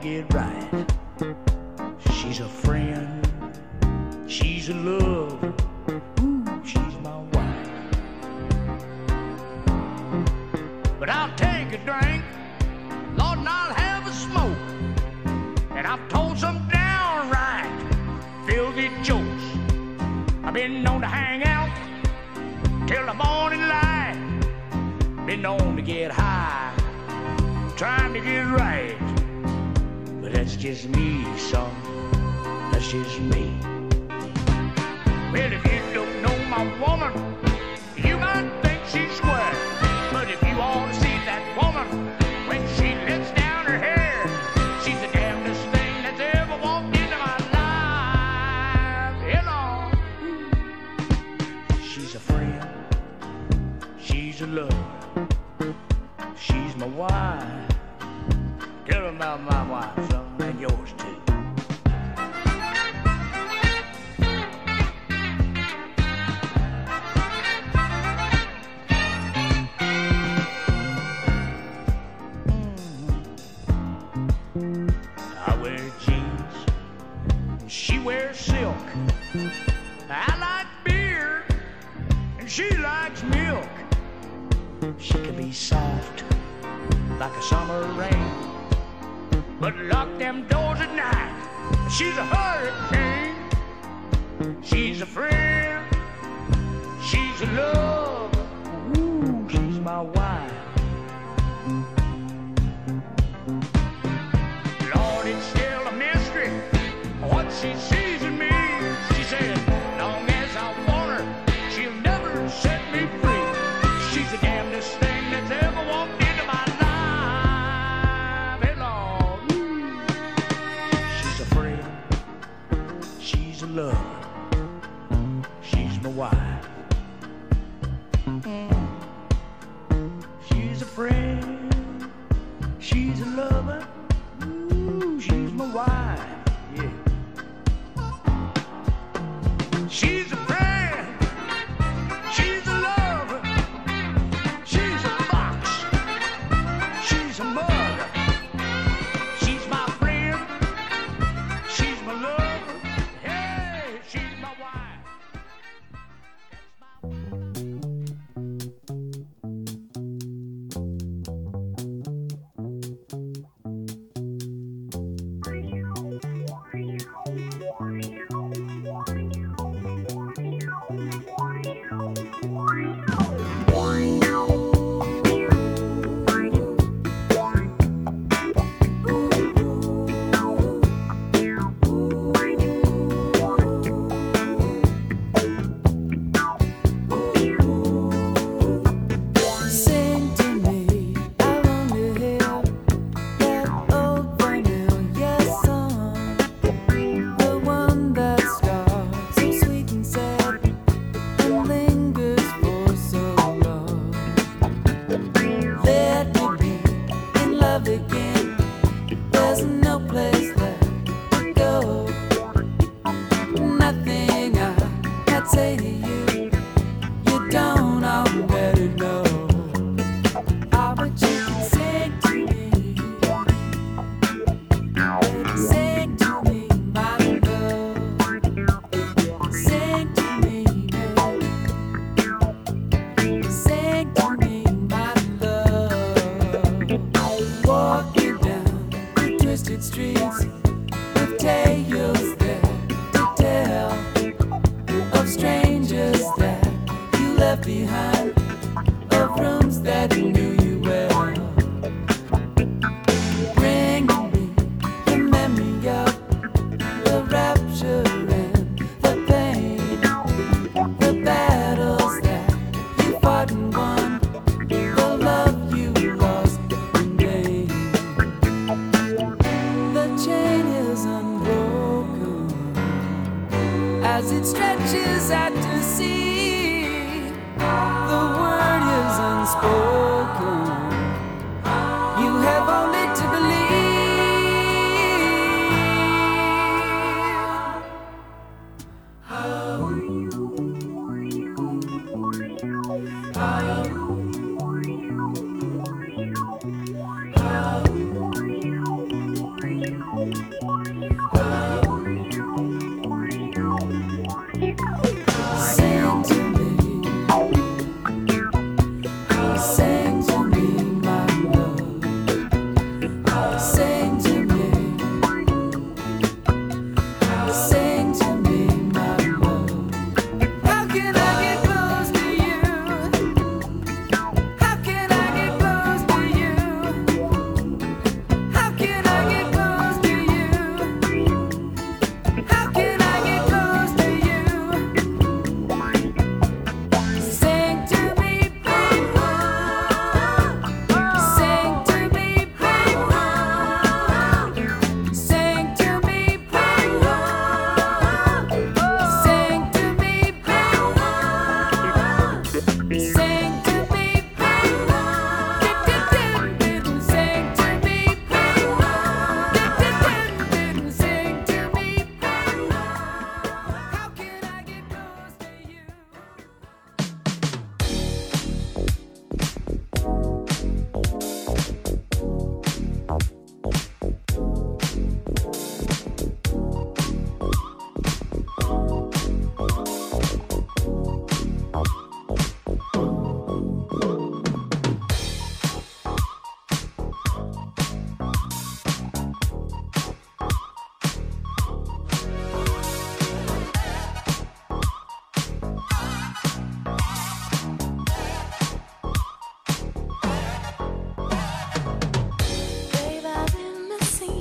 get. She could be soft like a summer rain. But lock them doors at night. She's a hurricane. She's a friend. She's a love. Ooh, she's my wife.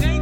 change.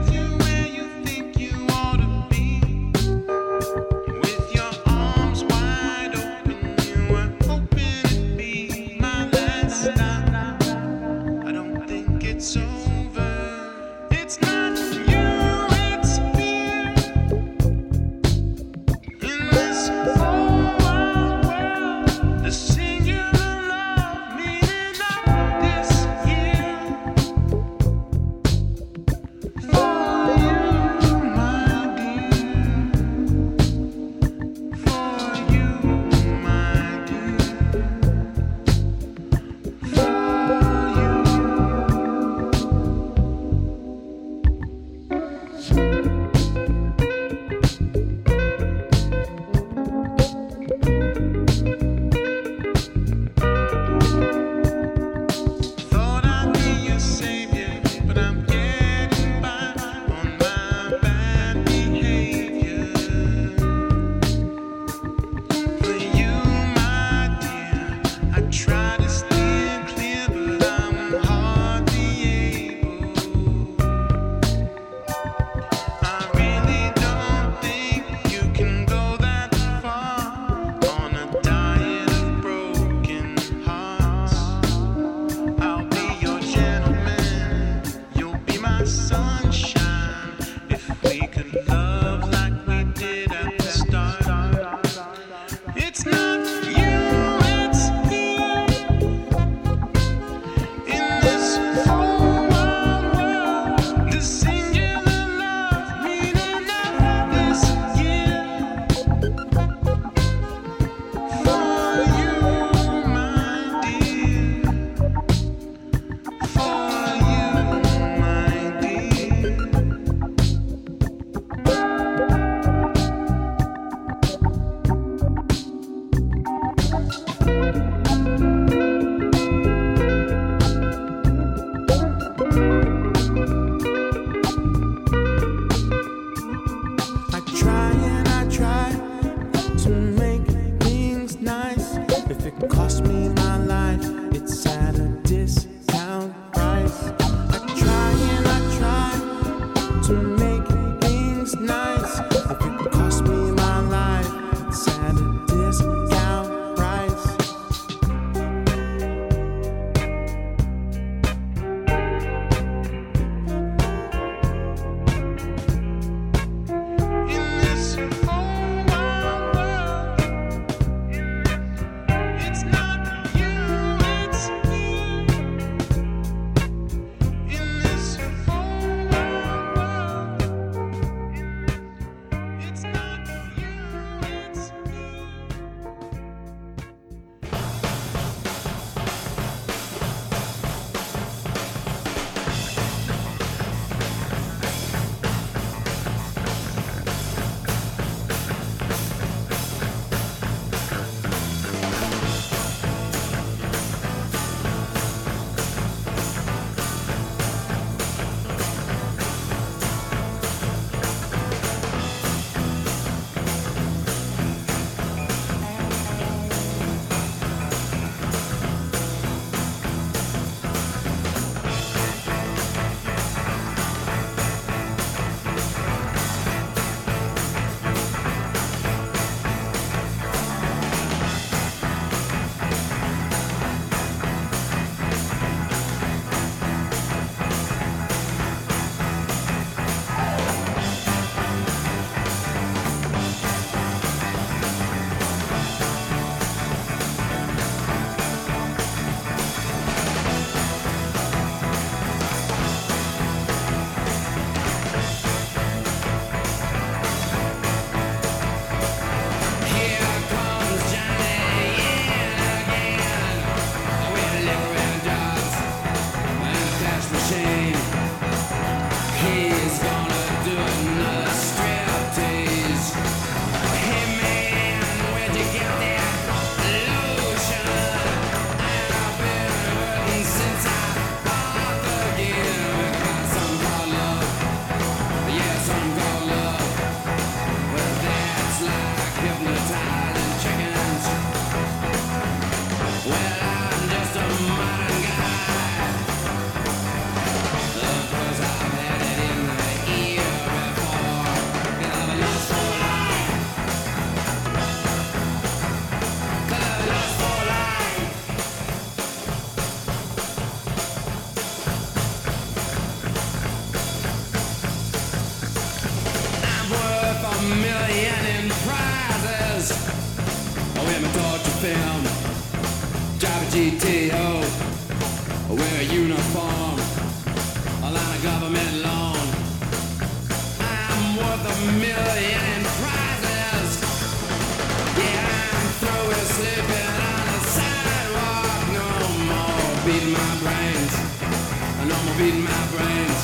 feeding my brains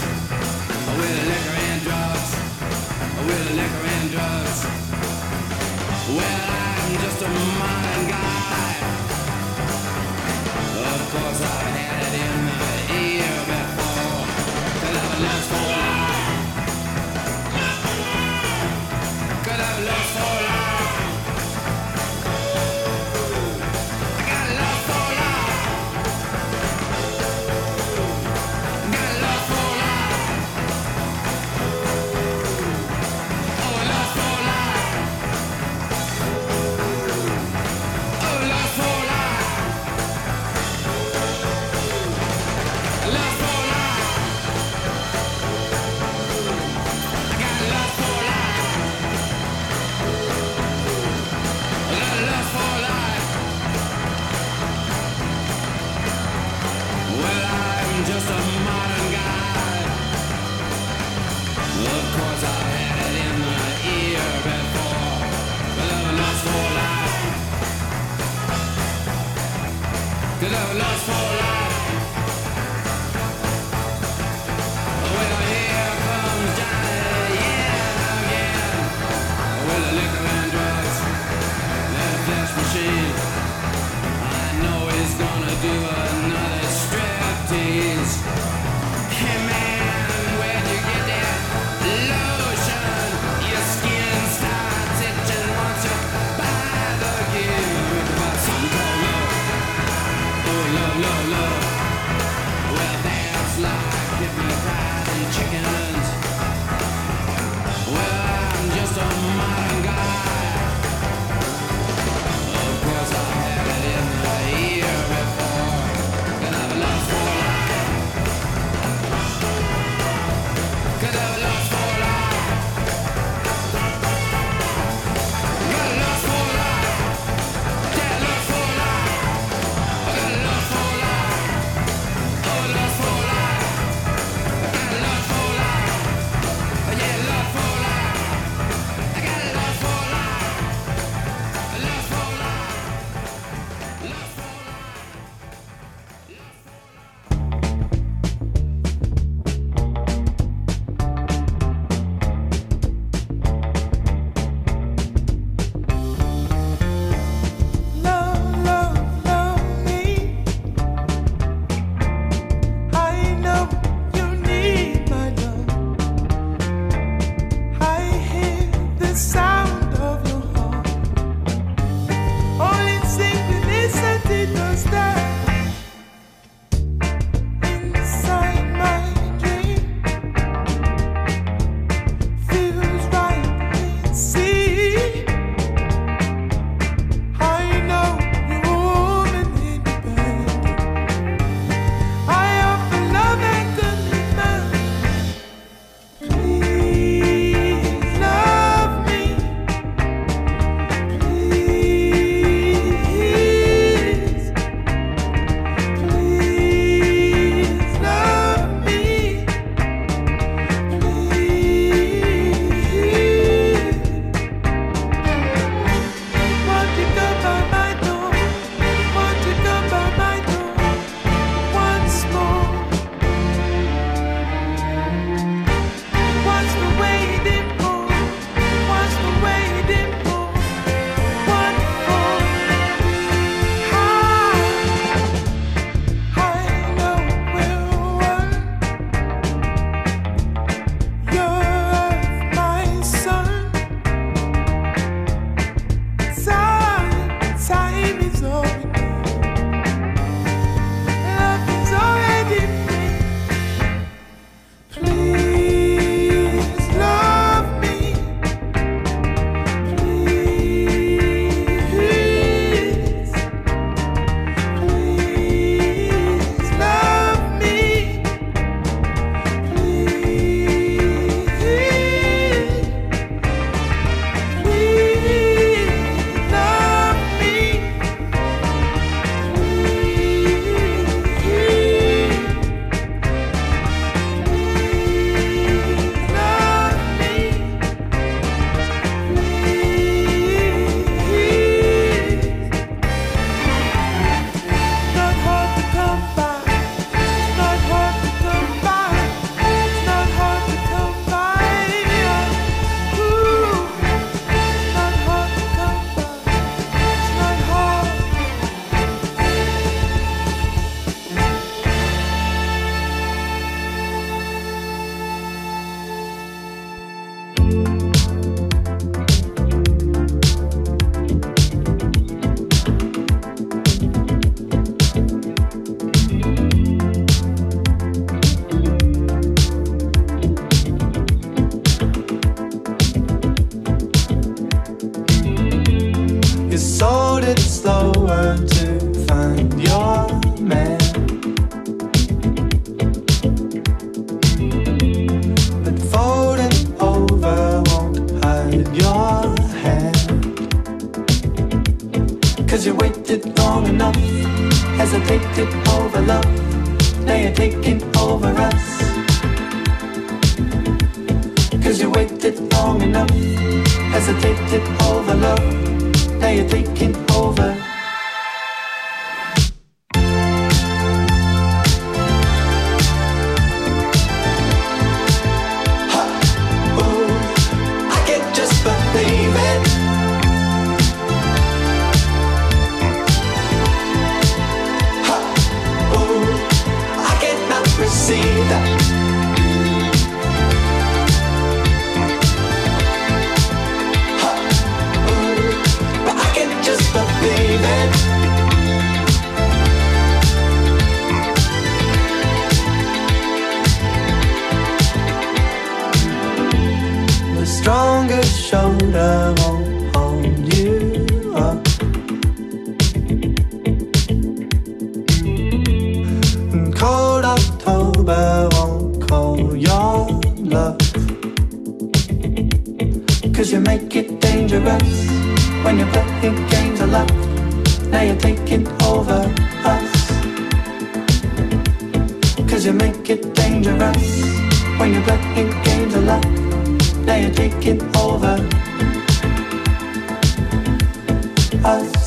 with liquor and drugs, with liquor and drugs. Well, I'm just a modern guy. Of course I am. I know he's gonna do another striptease. Playing games of love. Now you're taking over us.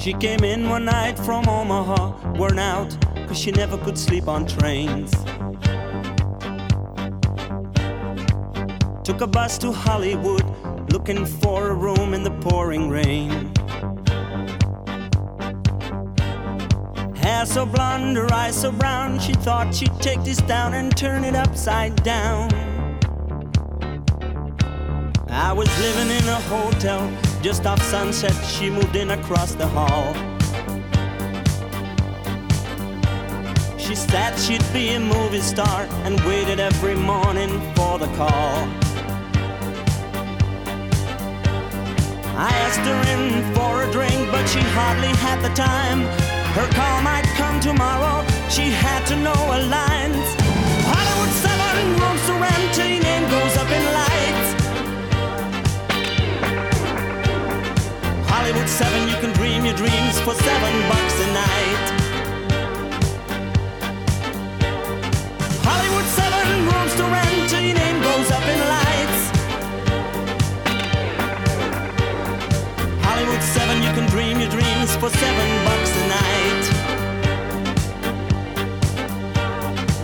She came in one night from Omaha, worn out, cause she never could sleep on trains. Took a bus to Hollywood, looking for a room in the pouring rain. Hair so blonde, her eyes so brown, she thought she'd take this down and turn it upside down. I was living in a hotel just off sunset. She moved in across the hall. She said she'd be a movie star and waited every morning for the call. I asked her in for a drink, but she hardly had the time. Her call might come tomorrow. She had to know her lines. Hollywood 7 rooms to rent Hollywood 7, you can dream your dreams for seven bucks a night. Hollywood 7 rooms to rent till your name goes up in lights. Hollywood 7, you can dream your dreams for seven bucks a night.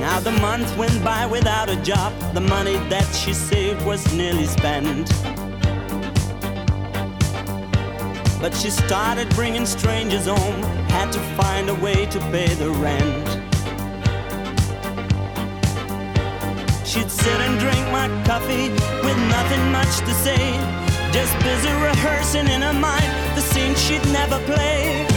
Now the month went by without a job. The money that she saved was nearly spent. But she started bringing strangers home, had to find a way to pay the rent. She'd sit and drink my coffee with nothing much to say, just busy rehearsing in her mind the scene she'd never play.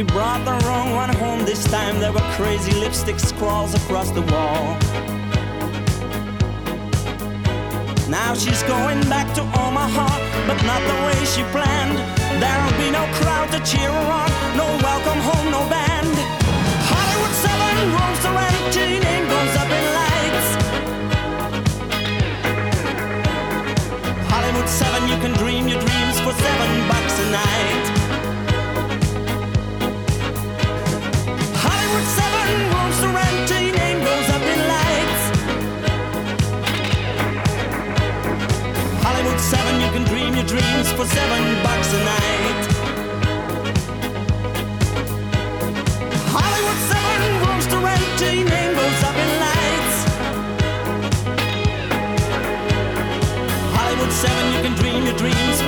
She brought the wrong one home this time. There were crazy lipstick scrawls across the wall. Now she's going back to Omaha, but not the way she planned. There'll be no crowd to cheer her on, no welcome home, no band. Hollywood 7 rolls to till name goes up in lights. Hollywood 7, you can dream your dreams for seven bucks a night. dreams for seven bucks a night. Hollywood seven rooms to rent, name goes up in lights. Hollywood seven, you can dream your dreams.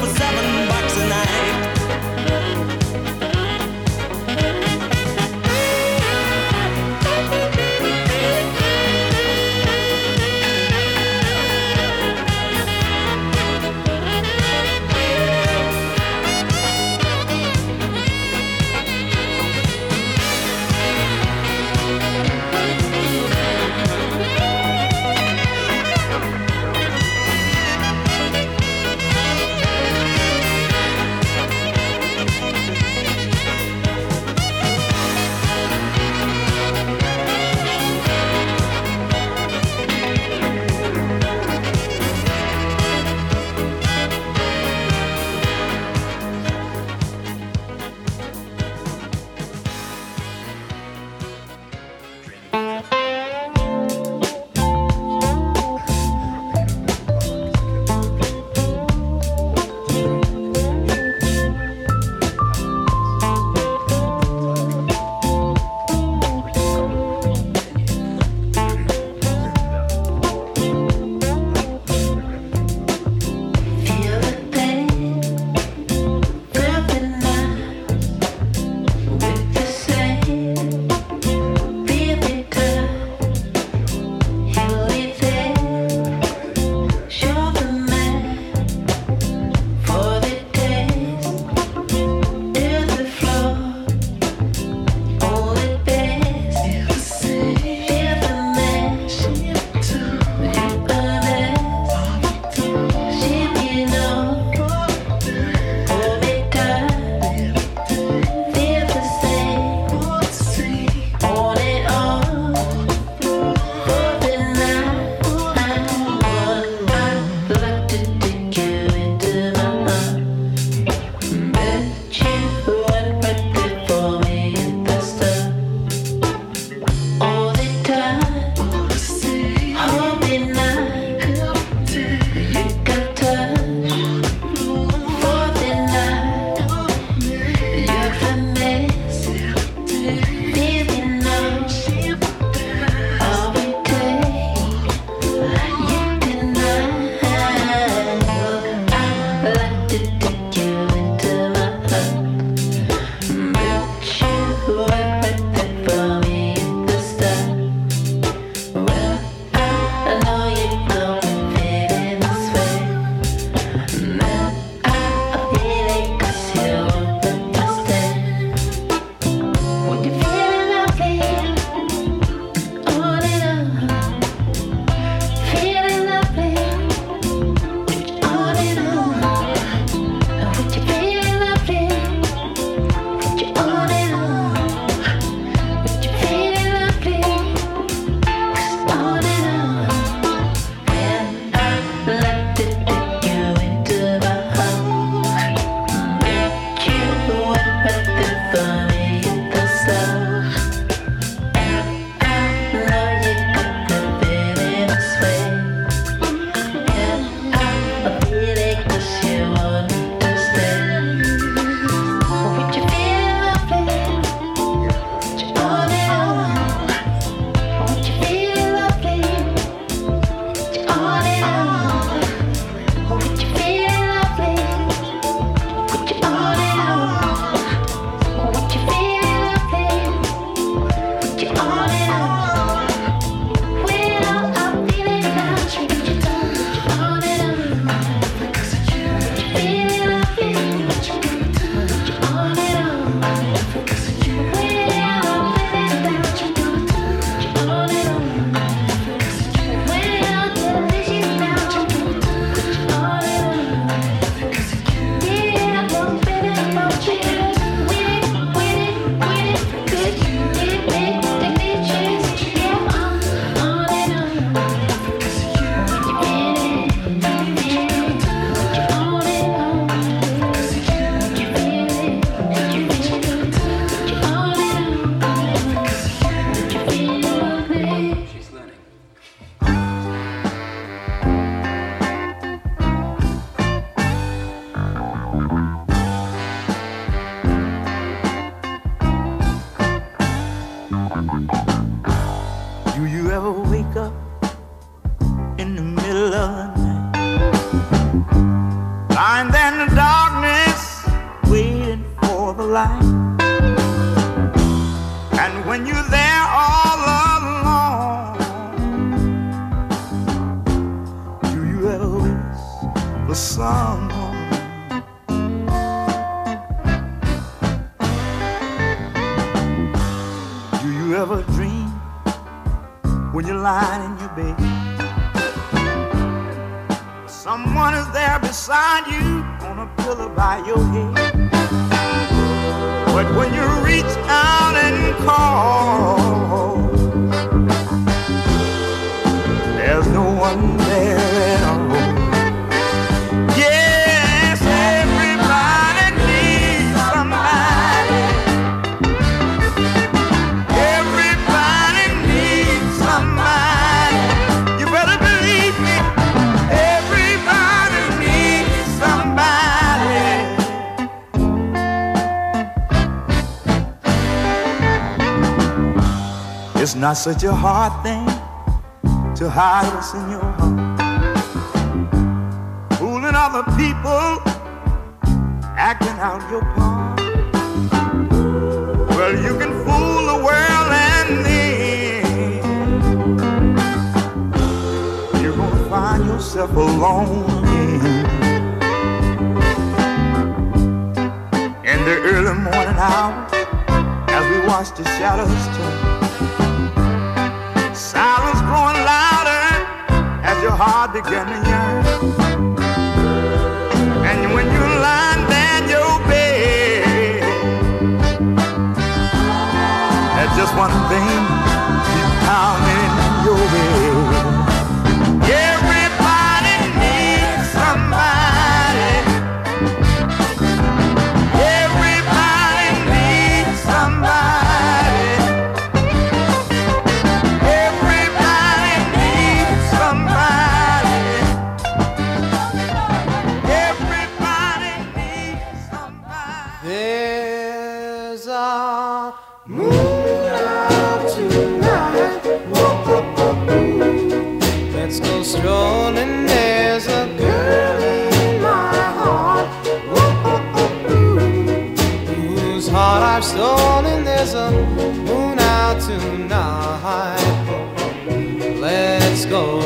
not such a hard thing to hide what's in your heart. Fooling other people, acting out your part. Well, you can fool the world and then you're gonna find yourself alone again. In the early morning hours, as we watch the shadows turn. your heart began to yearn. And when you lying down your bed, there's just one thing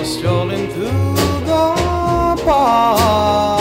strolling through the park.